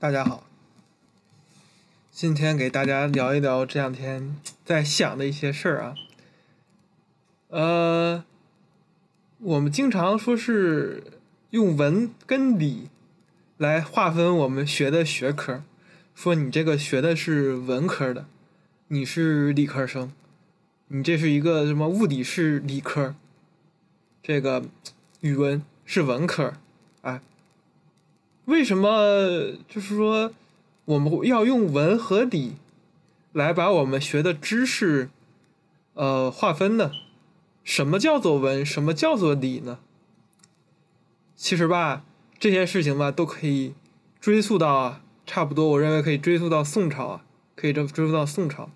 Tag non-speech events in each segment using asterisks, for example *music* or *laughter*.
大家好。今天给大家聊一聊这两天在想的一些事儿啊。呃，我们经常说是用文跟理来划分我们学的学科，说你这个学的是文科的，你是理科生，你这是一个什么物理是理科，这个语文是文科，为什么就是说？我们要用文和理来把我们学的知识，呃，划分呢？什么叫做文？什么叫做理呢？其实吧，这些事情吧，都可以追溯到啊，差不多，我认为可以追溯到宋朝啊，可以追追溯到宋朝。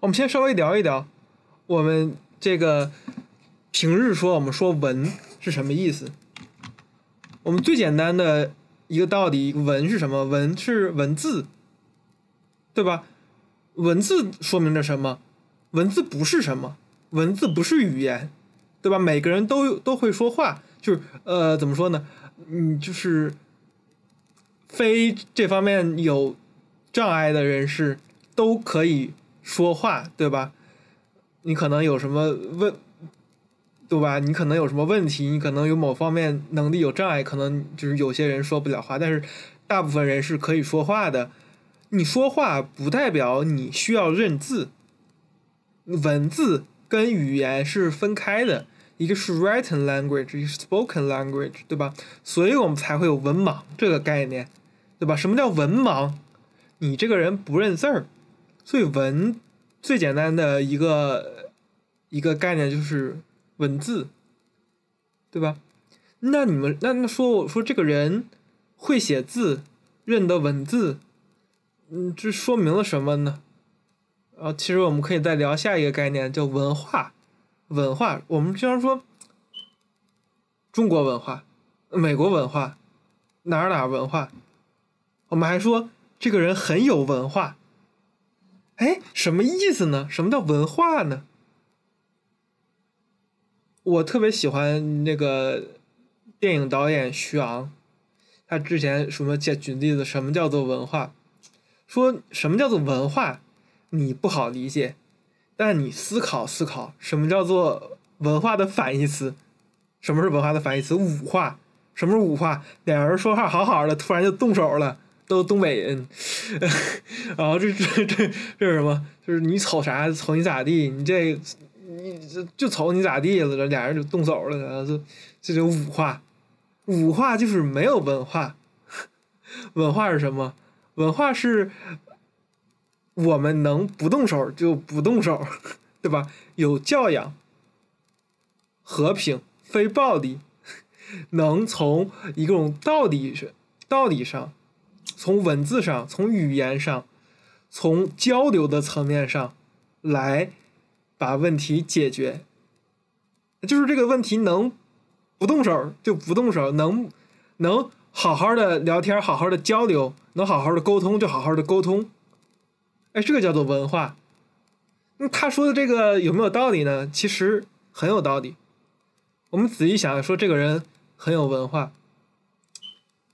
我们先稍微聊一聊，我们这个平日说我们说文是什么意思？我们最简单的。一个道理，文是什么？文是文字，对吧？文字说明着什么？文字不是什么？文字不是语言，对吧？每个人都都会说话，就是呃，怎么说呢？嗯，就是非这方面有障碍的人士都可以说话，对吧？你可能有什么问？对吧？你可能有什么问题？你可能有某方面能力有障碍，可能就是有些人说不了话，但是大部分人是可以说话的。你说话不代表你需要认字，文字跟语言是分开的，一个是 written language，一个是 spoken language，对吧？所以我们才会有文盲这个概念，对吧？什么叫文盲？你这个人不认字儿，所以文最简单的一个一个概念就是。文字，对吧？那你们那那说我说这个人会写字，认得文字，嗯，这说明了什么呢？啊，其实我们可以再聊下一个概念，叫文化。文化，我们经常说中国文化、美国文化、哪儿哪儿文化，我们还说这个人很有文化。哎，什么意思呢？什么叫文化呢？我特别喜欢那个电影导演徐昂，他之前什么举举例子，什么叫做文化？说什么叫做文化？你不好理解，但你思考思考，什么叫做文化的反义词？什么是文化的反义词？武化。什么是武化？两人说话好好的，突然就动手了，都东北人。*laughs* 然后这这这这是什么？就是你瞅啥瞅你咋地？你这。你这就瞅你咋地了，这俩人就动手了，这这就五化，五化就是没有文化，*laughs* 文化是什么？文化是我们能不动手就不动手，对吧？有教养，和平，非暴力，能从一种道理上、道理上，从文字上、从语言上、从交流的层面上来。把问题解决，就是这个问题能不动手就不动手，能能好好的聊天，好好的交流，能好好的沟通就好好的沟通。哎，这个叫做文化。那他说的这个有没有道理呢？其实很有道理。我们仔细想，说这个人很有文化，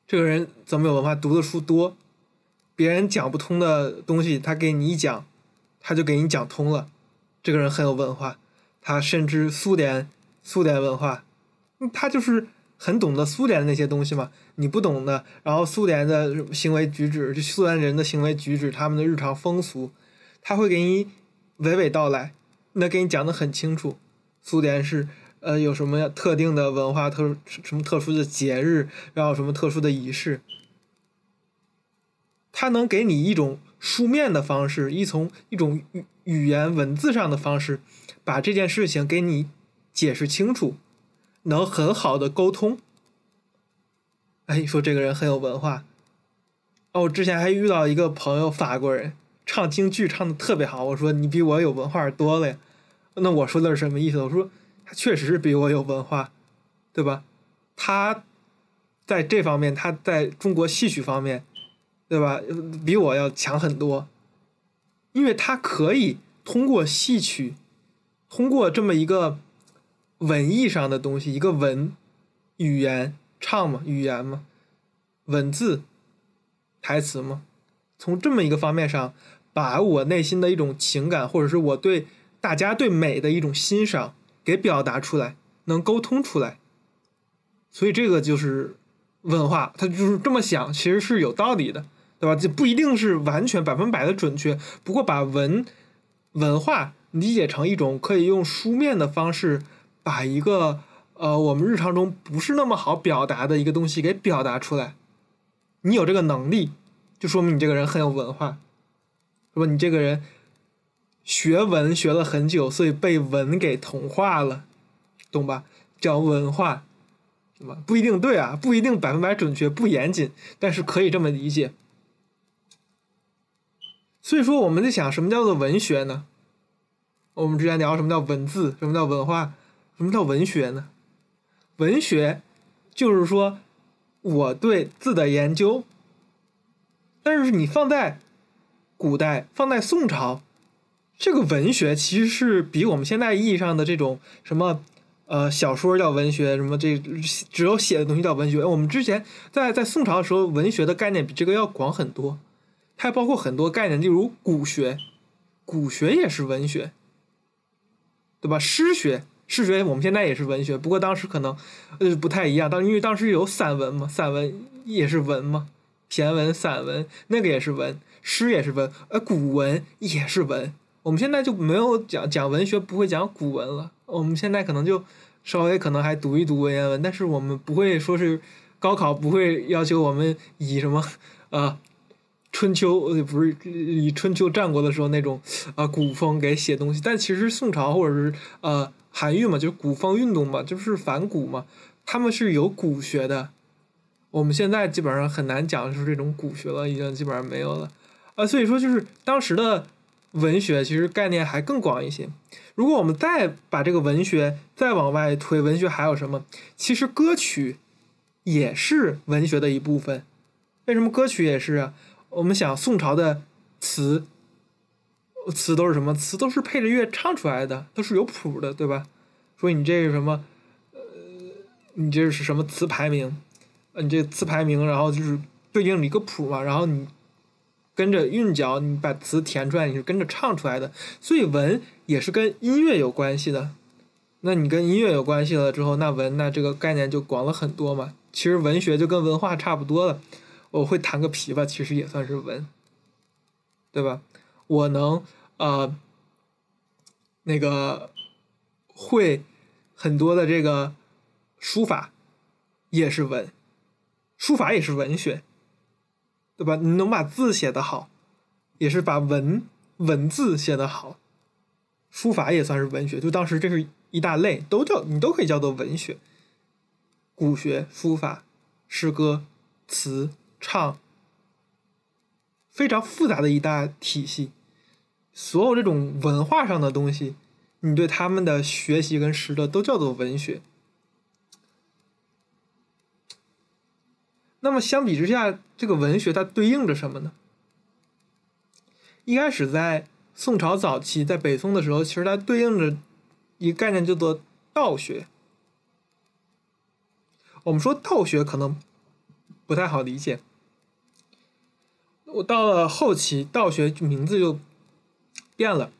这个人怎么有文化？读的书多，别人讲不通的东西，他给你一讲，他就给你讲通了。这个人很有文化，他深知苏联苏联文化，他就是很懂得苏联的那些东西嘛。你不懂的，然后苏联的行为举止，就苏联人的行为举止，他们的日常风俗，他会给你娓娓道来，那给你讲的很清楚。苏联是呃有什么特定的文化特什么特殊的节日，然后什么特殊的仪式，他能给你一种。书面的方式，一从一种语语言文字上的方式，把这件事情给你解释清楚，能很好的沟通。哎，你说这个人很有文化。哦，我之前还遇到一个朋友，法国人，唱京剧唱的特别好。我说你比我有文化多了呀。那我说的是什么意思？我说他确实是比我有文化，对吧？他在这方面，他在中国戏曲方面。对吧？比我要强很多，因为他可以通过戏曲，通过这么一个文艺上的东西，一个文语言唱嘛，语言嘛，文字台词吗？从这么一个方面上，把我内心的一种情感，或者是我对大家对美的一种欣赏给表达出来，能沟通出来。所以这个就是文化，他就是这么想，其实是有道理的，对吧？这不一定是完全百分百的准确，不过把文文化理解成一种可以用书面的方式，把一个呃我们日常中不是那么好表达的一个东西给表达出来，你有这个能力，就说明你这个人很有文化，是吧？你这个人学文学了很久，所以被文给同化了，懂吧？叫文化。对吧不一定对啊，不一定百分百准确，不严谨，但是可以这么理解。所以说，我们在想什么叫做文学呢？我们之前聊什么叫文字，什么叫文化，什么叫文学呢？文学就是说我对字的研究，但是你放在古代，放在宋朝，这个文学其实是比我们现在意义上的这种什么。呃，小说叫文学，什么这只有写的东西叫文学。我们之前在在宋朝的时候，文学的概念比这个要广很多，还包括很多概念，例如古学，古学也是文学，对吧？诗学，诗学我们现在也是文学，不过当时可能呃不太一样，当因为当时有散文嘛，散文也是文嘛，骈文、散文那个也是文，诗也是文，呃，古文也是文。我们现在就没有讲讲文学，不会讲古文了。我们现在可能就稍微可能还读一读文言文，但是我们不会说是高考不会要求我们以什么啊春秋呃不是以春秋战国的时候那种啊古风给写东西。但其实宋朝或者是呃韩愈嘛，就是古风运动嘛，就是反古嘛，他们是有古学的。我们现在基本上很难讲出这种古学了，已经基本上没有了啊。所以说就是当时的。文学其实概念还更广一些。如果我们再把这个文学再往外推，文学还有什么？其实歌曲也是文学的一部分。为什么歌曲也是啊？我们想宋朝的词，词都是什么？词都是配着乐唱出来的，都是有谱的，对吧？说你这是什么？呃，你这是什么词牌名？你这词牌名，然后就是对应了一个谱嘛，然后你。跟着韵脚，你把词填出来，你是跟着唱出来的，所以文也是跟音乐有关系的。那你跟音乐有关系了之后，那文那这个概念就广了很多嘛。其实文学就跟文化差不多了。我会弹个琵琶，其实也算是文，对吧？我能呃那个会很多的这个书法，也是文，书法也是文学。对吧？你能把字写得好，也是把文文字写得好。书法也算是文学，就当时这是一大类，都叫你都可以叫做文学。古学、书法、诗歌、词、唱，非常复杂的一大体系。所有这种文化上的东西，你对他们的学习跟识得都叫做文学。那么相比之下，这个文学它对应着什么呢？一开始在宋朝早期，在北宋的时候，其实它对应着一个概念叫做道学。我们说道学可能不太好理解。我到了后期，道学名字就变了。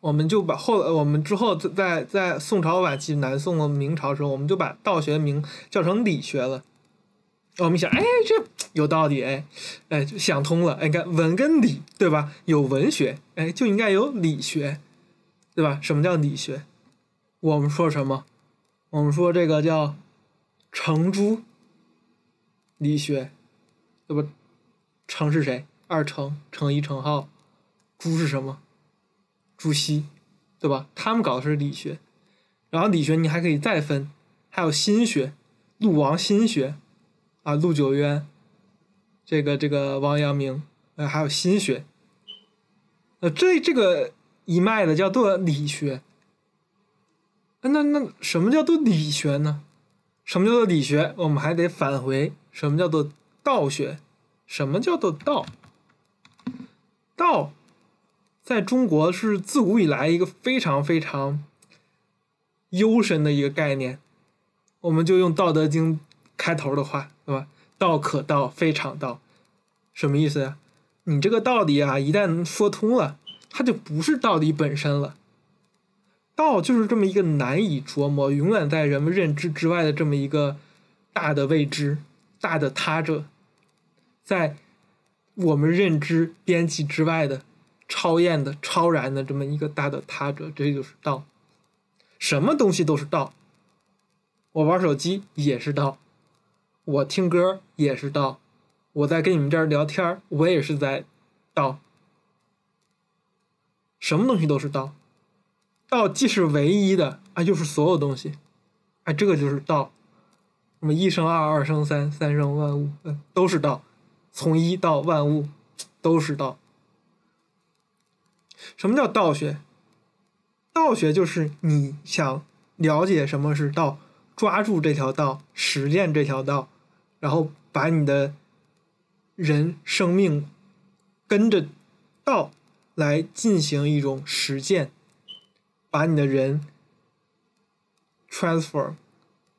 我们就把后我们之后在在宋朝晚期、南宋、明朝时候，我们就把道学名叫成理学了。我们想，哎，这有道理，哎，哎，就想通了。哎，你看文跟理，对吧？有文学，哎，就应该有理学，对吧？什么叫理学？我们说什么？我们说这个叫程朱理学，对吧？程是谁？二程，程颐、程颢。朱是什么？朱熹，对吧？他们搞的是理学。然后理学你还可以再分，还有心学，陆王心学。啊，陆九渊，这个这个王阳明，呃，还有心学，呃，这这个一脉的叫做理学。那那什么叫做理学呢？什么叫做理学？我们还得返回什么叫做道学？什么叫做道？道，在中国是自古以来一个非常非常幽深的一个概念。我们就用《道德经》开头的话。对吧？道可道，非常道；什么意思呀？你这个道理啊，一旦说通了，它就不是道理本身了。道就是这么一个难以琢磨、永远在人们认知之外的这么一个大的未知、大的他者，在我们认知边际之外的超验的、超然的这么一个大的他者，这就是道。什么东西都是道。我玩手机也是道，我听歌也是道。我在跟你们这儿聊天我也是在道。什么东西都是道，道既是唯一的啊，又是所有东西，哎，这个就是道。那么一生二，二生三，三生万物，嗯，都是道。从一到万物，都是道。什么叫道学？道学就是你想了解什么是道，抓住这条道，实践这条道，然后把你的。人生命跟着道来进行一种实践，把你的人 transfer，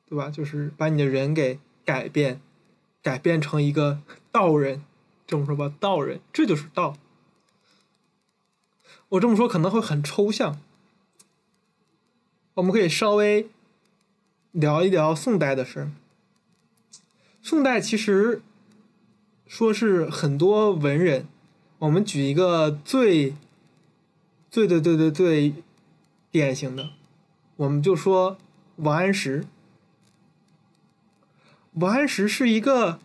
对吧？就是把你的人给改变，改变成一个道人，这么说吧，道人，这就是道。我这么说可能会很抽象，我们可以稍微聊一聊宋代的事。宋代其实。说是很多文人，我们举一个最最最最最最典型的，我们就说王安石。王安石是一个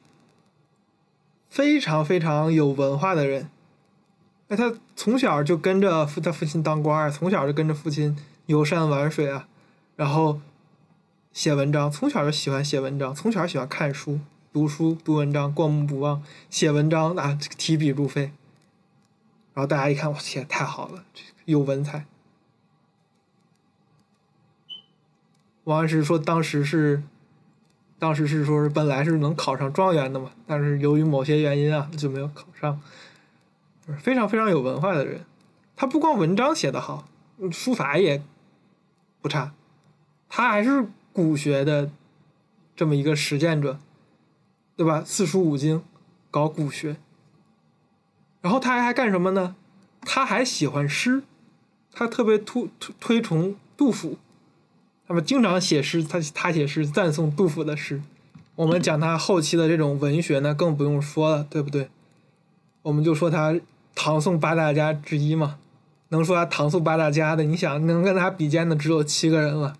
非常非常有文化的人，那他从小就跟着父他父亲当官从小就跟着父亲游山玩水啊，然后写文章，从小就喜欢写文章，从小喜欢看书。读书读文章过目不忘，写文章啊提笔如飞，然后大家一看，我天，太好了，有文采。王安石说，当时是，当时是说是本来是能考上状元的嘛，但是由于某些原因啊，就没有考上。非常非常有文化的人，他不光文章写得好，书法也不差，他还是古学的这么一个实践者。对吧？四书五经，搞古学，然后他还还干什么呢？他还喜欢诗，他特别推推推崇杜甫，那么经常写诗，他他写诗赞颂杜甫的诗。我们讲他后期的这种文学呢，更不用说了，对不对？我们就说他唐宋八大家之一嘛，能说他唐宋八大家的，你想能跟他比肩的只有七个人了，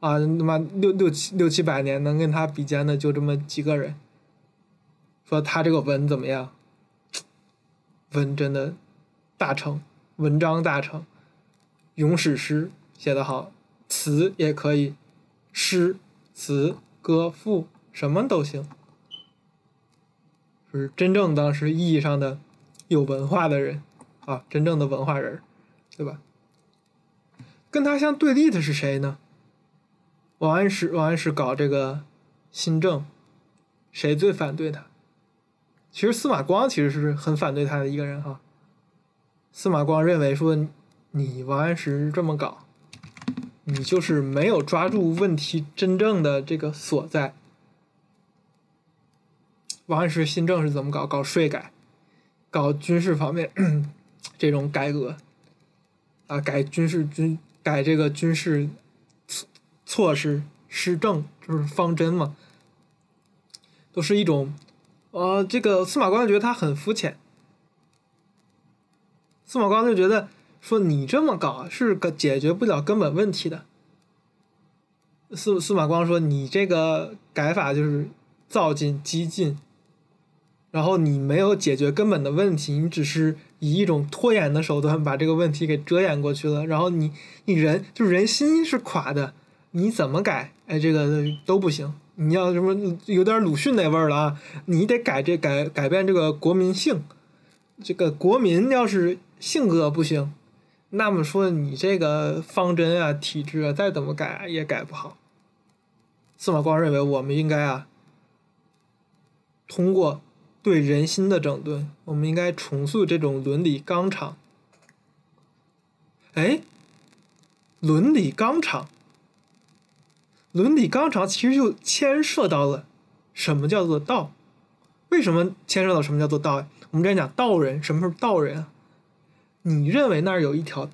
啊，他妈六六七六七百年能跟他比肩的就这么几个人。说他这个文怎么样？文真的大成，文章大成，咏史诗写得好，词也可以，诗词歌赋什么都行，是真正当时意义上的有文化的人啊，真正的文化人，对吧？跟他相对立的是谁呢？王安石，王安石搞这个新政，谁最反对他？其实司马光其实是很反对他的一个人哈。司马光认为说，你王安石这么搞，你就是没有抓住问题真正的这个所在。王安石新政是怎么搞？搞税改，搞军事方面 *clears throat* 这种改革，啊，改军事军改这个军事措施施政，就是方针嘛，都是一种。呃，这个司马光觉得他很肤浅。司马光就觉得说你这么搞是个解决不了根本问题的。司司马光说你这个改法就是造进激进，然后你没有解决根本的问题，你只是以一种拖延的手段把这个问题给遮掩过去了。然后你你人就是人心是垮的，你怎么改，哎，这个都不行。你要什么有点鲁迅那味儿了啊？你得改这改改变这个国民性，这个国民要是性格不行，那么说你这个方针啊、体制啊，再怎么改也改不好。司马光认为，我们应该啊，通过对人心的整顿，我们应该重塑这种伦理纲常。哎，伦理纲常。伦理纲常其实就牵涉到了什么叫做道，为什么牵涉到什么叫做道呀？我们之前讲道人，什么是道人啊？你认为那儿有一条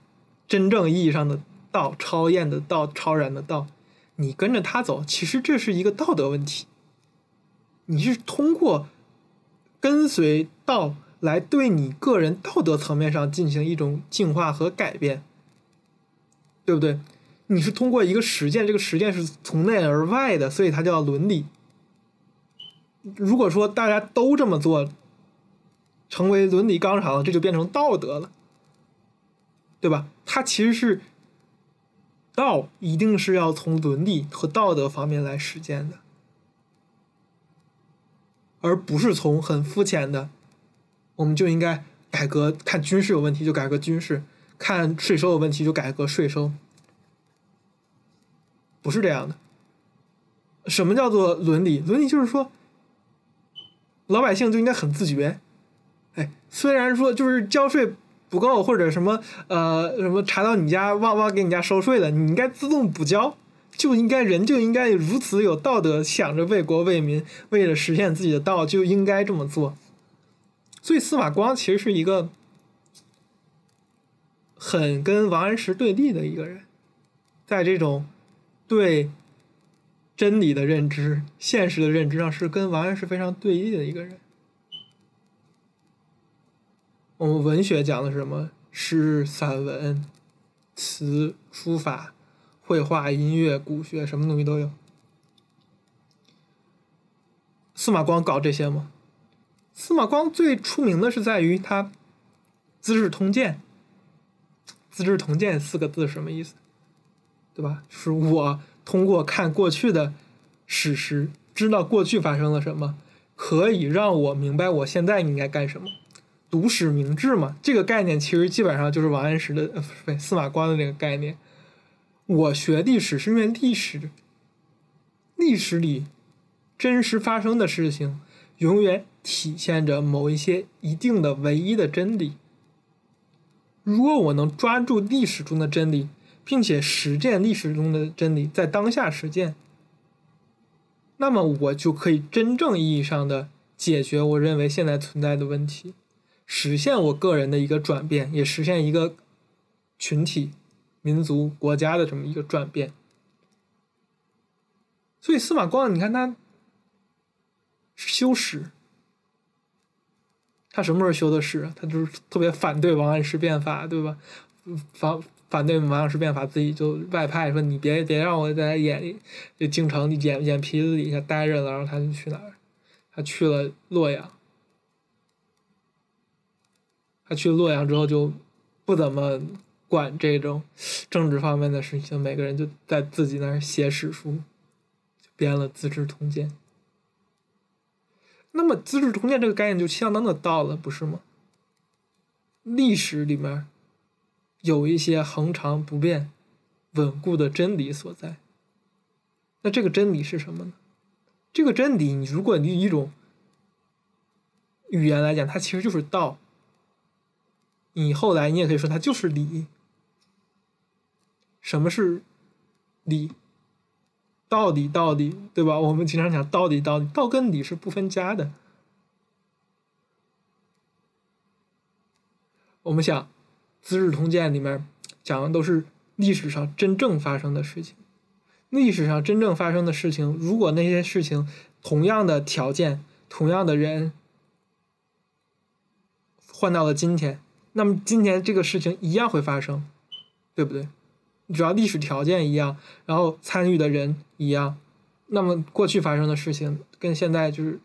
真正意义上的道，超验的道，超然的道，你跟着他走，其实这是一个道德问题。你是通过跟随道来对你个人道德层面上进行一种净化和改变，对不对？你是通过一个实践，这个实践是从内而外的，所以它叫伦理。如果说大家都这么做，成为伦理纲常，这就变成道德了，对吧？它其实是道，一定是要从伦理和道德方面来实践的，而不是从很肤浅的，我们就应该改革，看军事有问题就改革军事，看税收有问题就改革税收，不是这样的。什么叫做伦理？伦理就是说。老百姓就应该很自觉，哎，虽然说就是交税不够或者什么呃什么查到你家忘忘给你家收税了，你应该自动补交，就应该人就应该如此有道德，想着为国为民，为了实现自己的道就应该这么做。所以司马光其实是一个很跟王安石对立的一个人，在这种对。真理的认知、现实的认知上是跟王安石非常对立的一个人。我们文学讲的是什么？诗、散文、词、书法、绘画、音乐、古学，什么东西都有。司马光搞这些吗？司马光最出名的是在于他《资治通鉴》。《资治通鉴》四个字什么意思？对吧？是我。通过看过去的史实，知道过去发生了什么，可以让我明白我现在应该干什么。读史明智嘛，这个概念其实基本上就是王安石的呃，不对，司马光的那个概念。我学历史是因为历史，历史里真实发生的事情，永远体现着某一些一定的唯一的真理。如果我能抓住历史中的真理，并且实践历史中的真理，在当下实践，那么我就可以真正意义上的解决我认为现在存在的问题，实现我个人的一个转变，也实现一个群体、民族、国家的这么一个转变。所以司马光，你看他修史，他什么时候修的史？他就是特别反对王安石变法，对吧？反。反对王安石变法，自己就外派说：“你别别让我在眼这京城眼眼皮子底下待着了。”然后他就去哪儿？他去了洛阳。他去洛阳之后就不怎么管这种政治方面的事情，每个人就在自己那儿写史书，编了《资治通鉴》。那么，《资治通鉴》这个概念就相当的道了，不是吗？历史里面。有一些恒常不变、稳固的真理所在。那这个真理是什么呢？这个真理，你如果你一种语言来讲，它其实就是道。你后来你也可以说它就是理。什么是理？道理，道理，对吧？我们经常讲道理，道理，道跟理是不分家的。我们想。《资治通鉴》里面讲的都是历史上真正发生的事情。历史上真正发生的事情，如果那些事情同样的条件、同样的人换到了今天，那么今天这个事情一样会发生，对不对？只要历史条件一样，然后参与的人一样，那么过去发生的事情跟现在就是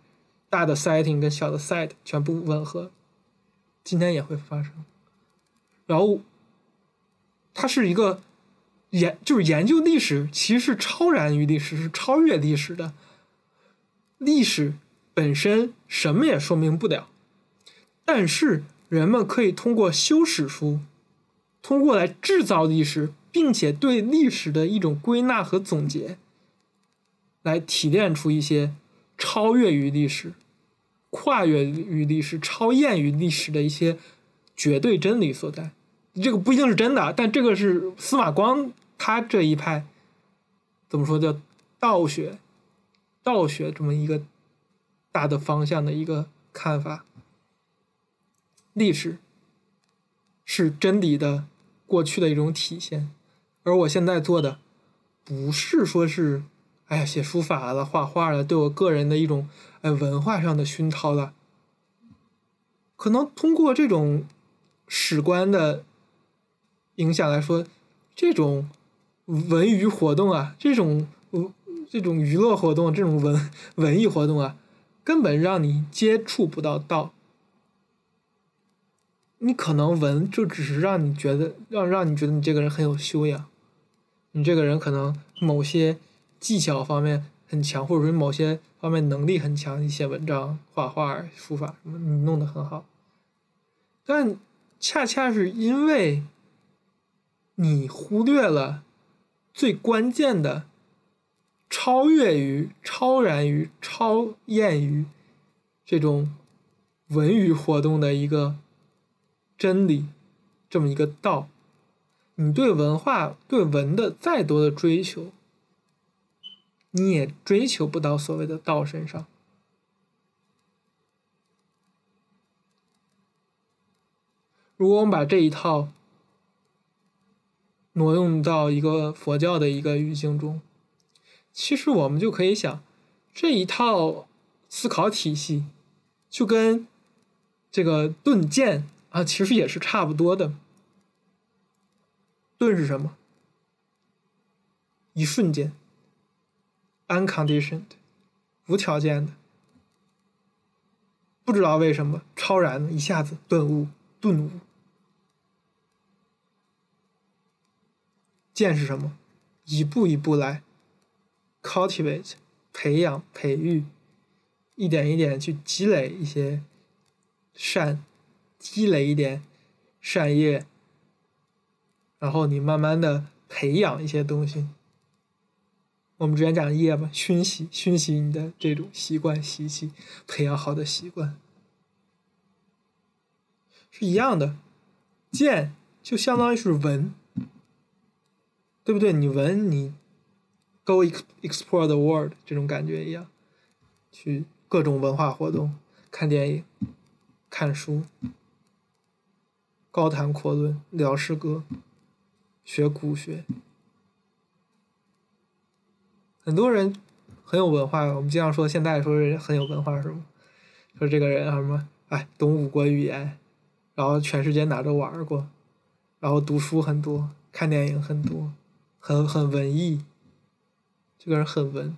大的 setting 跟小的 set 全部吻合，今天也会发生。然后，它是一个研，就是研究历史，其实是超然于历史，是超越历史的。历史本身什么也说明不了，但是人们可以通过修史书，通过来制造历史，并且对历史的一种归纳和总结，来提炼出一些超越于历史、跨越于历史、超验于历史的一些绝对真理所在。这个不一定是真的，但这个是司马光他这一派怎么说叫道学，道学这么一个大的方向的一个看法。历史是真理的过去的一种体现，而我现在做的不是说是，哎呀，写书法了、画画了，对我个人的一种哎文化上的熏陶了。可能通过这种史观的影响来说，这种文娱活动啊，这种这种娱乐活动，这种文文艺活动啊，根本让你接触不到道。你可能文就只是让你觉得让让你觉得你这个人很有修养，你这个人可能某些技巧方面很强，或者说某些方面能力很强，你写文章、画画、书法什么你弄得很好。但恰恰是因为你忽略了最关键的超越于、超然于、超验于这种文娱活动的一个。真理，这么一个道，你对文化、对文的再多的追求，你也追求不到所谓的道身上。如果我们把这一套挪用到一个佛教的一个语境中，其实我们就可以想，这一套思考体系就跟这个盾剑。啊，其实也是差不多的。顿是什么？一瞬间，unconditioned，无条件的，不知道为什么超然的，一下子顿悟，顿悟。见是什么？一步一步来，cultivate，培养、培育，一点一点去积累一些善。积累一点善业，然后你慢慢的培养一些东西。我们之前讲的业嘛，熏习熏习你的这种习惯习气，培养好的习惯，是一样的。见就相当于是闻，对不对？你闻你，go explore the world 这种感觉一样，去各种文化活动，看电影，看书。高谈阔论，聊诗歌，学古学，很多人很有文化。我们经常说，现在说人很有文化，是吗？说这个人什么？哎，懂五国语言，然后全世界哪都玩过，然后读书很多，看电影很多，很很文艺。这个人很文，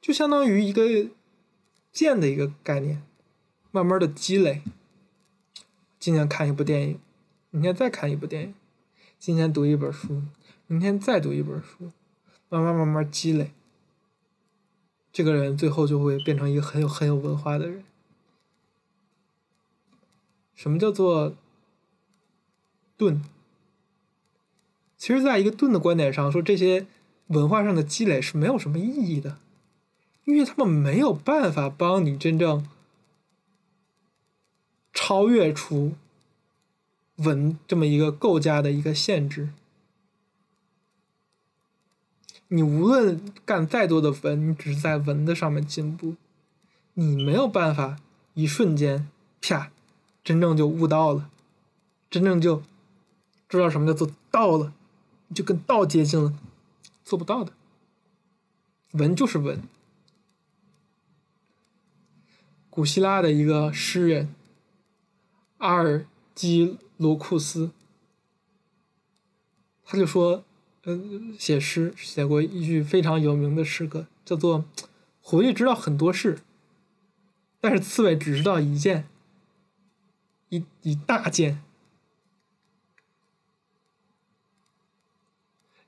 就相当于一个剑的一个概念，慢慢的积累。今天看一部电影，明天再看一部电影，今天读一本书，明天再读一本书，慢慢慢慢积累，这个人最后就会变成一个很有很有文化的人。什么叫做钝？其实，在一个钝的观点上说，这些文化上的积累是没有什么意义的，因为他们没有办法帮你真正。超越出文这么一个构架的一个限制，你无论干再多的文，你只是在文的上面进步，你没有办法一瞬间啪，真正就悟到了，真正就知道什么叫做道了，就跟道接近了，做不到的。文就是文，古希腊的一个诗人。阿尔基罗库斯，他就说，嗯，写诗写过一句非常有名的诗歌，叫做“狐狸知道很多事，但是刺猬只知道一件，一一大件。”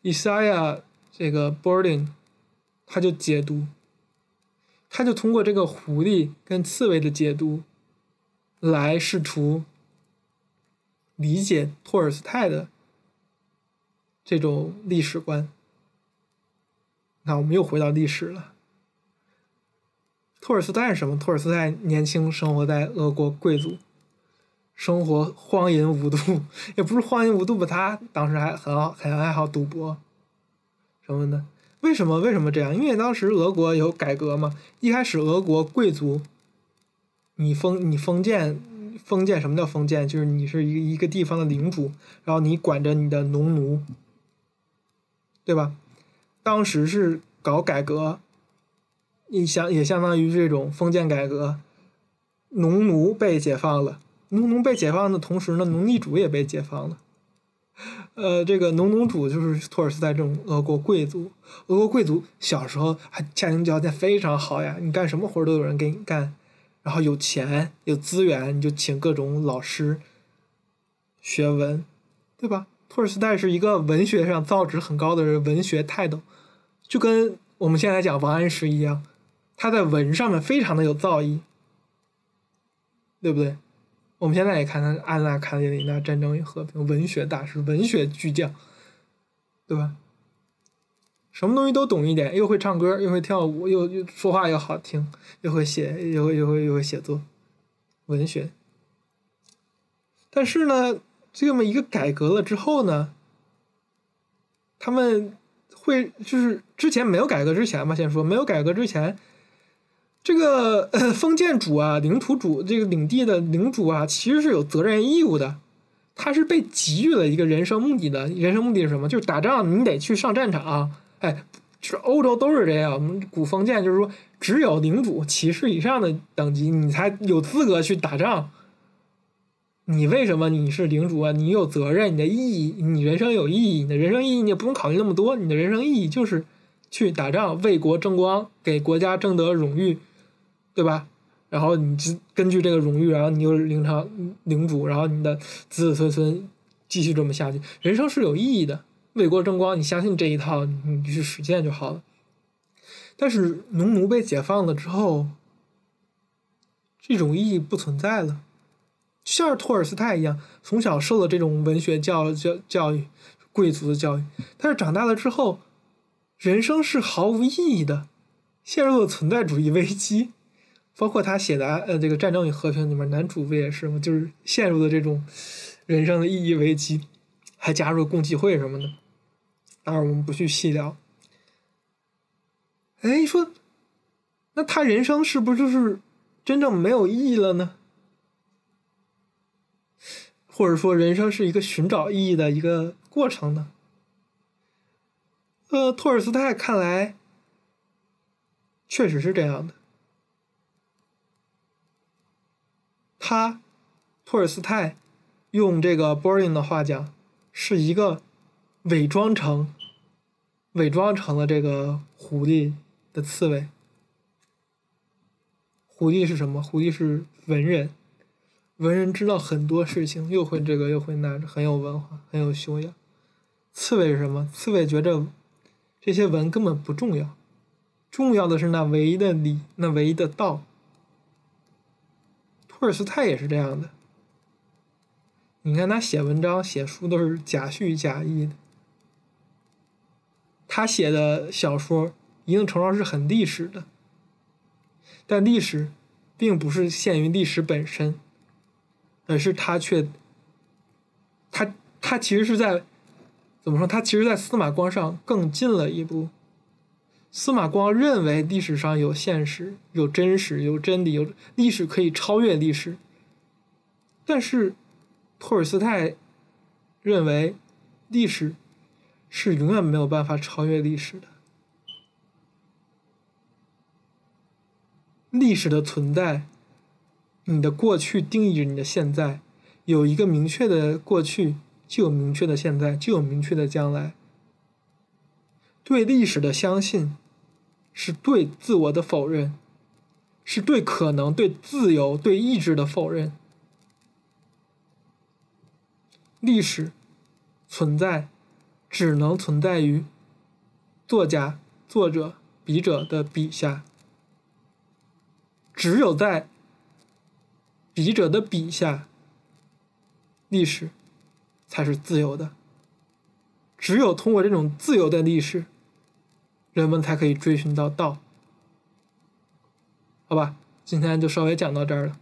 以赛亚这个 Boarding，他就解读，他就通过这个狐狸跟刺猬的解读。来试图理解托尔斯泰的这种历史观。那我们又回到历史了。托尔斯泰是什么？托尔斯泰年轻生活在俄国贵族，生活荒淫无度，*laughs* 也不是荒淫无度吧？他当时还很好，很爱好赌博什么的。为什么？为什么这样？因为当时俄国有改革嘛，一开始俄国贵族，你封你封建封建什么叫封建？就是你是一个一个地方的领主，然后你管着你的农奴，对吧？当时是搞改革，你相也相当于这种封建改革，农奴被解放了，农奴被解放的同时呢，奴隶主也被解放了。呃，这个农奴主就是托尔斯泰这种俄国贵族，俄国贵族小时候还家庭条件非常好呀，你干什么活都有人给你干，然后有钱有资源，你就请各种老师学文，对吧？托尔斯泰是一个文学上造诣很高的人，文学泰斗，就跟我们现在讲王安石一样，他在文上面非常的有造诣，对不对？我们现在也看他安娜·卡列尼娜《战争与和平》，文学大师，文学巨匠，对吧？什么东西都懂一点，又会唱歌，又会跳舞，又又说话又好听，又会写，又会又会又会写作，文学。但是呢，这么一个改革了之后呢，他们会就是之前没有改革之前嘛，先说没有改革之前。这个 *coughs* 封建主啊，领土主，这个领地的领主啊，其实是有责任义务的。他是被给予了一个人生目的的，人生目的是什么？就是打仗，你得去上战场。哎，就是欧洲都是这样。我们古封建就是说，只有领主、骑士以上的等级，你才有资格去打仗。你为什么你是领主啊？你有责任，你的意义，你人生有意义，你的人生意义你也不用考虑那么多。你的人生意义就是去打仗，为国争光，给国家争得荣誉。对吧？然后你就根据这个荣誉，然后你又领上领主，然后你的子子孙孙继续这么下去，人生是有意义的，为国争光。你相信这一套，你去实践就好了。但是农奴被解放了之后，这种意义不存在了，就像是托尔斯泰一样，从小受了这种文学教教教育，贵族的教育，但是长大了之后，人生是毫无意义的，陷入了存在主义危机。包括他写的呃，这个《战争与和平》里面，男主不也是吗？就是陷入了这种人生的意义危机，还加入共济会什么的。当然，我们不去细聊。哎，说，那他人生是不是就是真正没有意义了呢？或者说，人生是一个寻找意义的一个过程呢？呃，托尔斯泰看来，确实是这样的。他，托尔斯泰，用这个波林的话讲，是一个伪装成、伪装成了这个狐狸的刺猬。狐狸是什么？狐狸是文人，文人知道很多事情，又会这个又会那，很有文化，很有修养。刺猬是什么？刺猬觉着这些文根本不重要，重要的是那唯一的理，那唯一的道。托尔斯泰也是这样的，你看他写文章、写书都是假叙假意的。他写的小说一定程度上是很历史的，但历史并不是限于历史本身，而是他却，他他其实是在怎么说？他其实，在司马光上更进了一步。司马光认为历史上有现实、有真实、有真理，有历史可以超越历史。但是，托尔斯泰认为历史是永远没有办法超越历史的。历史的存在，你的过去定义着你的现在，有一个明确的过去，就有明确的现在，就有明确的将来。对历史的相信。是对自我的否认，是对可能、对自由、对意志的否认。历史存在，只能存在于作家、作者、笔者的笔下。只有在笔者的笔下，历史才是自由的。只有通过这种自由的历史。人们才可以追寻到道，好吧？今天就稍微讲到这儿了，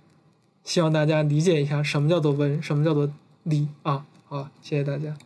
希望大家理解一下什么叫做文，什么叫做理啊！好，谢谢大家。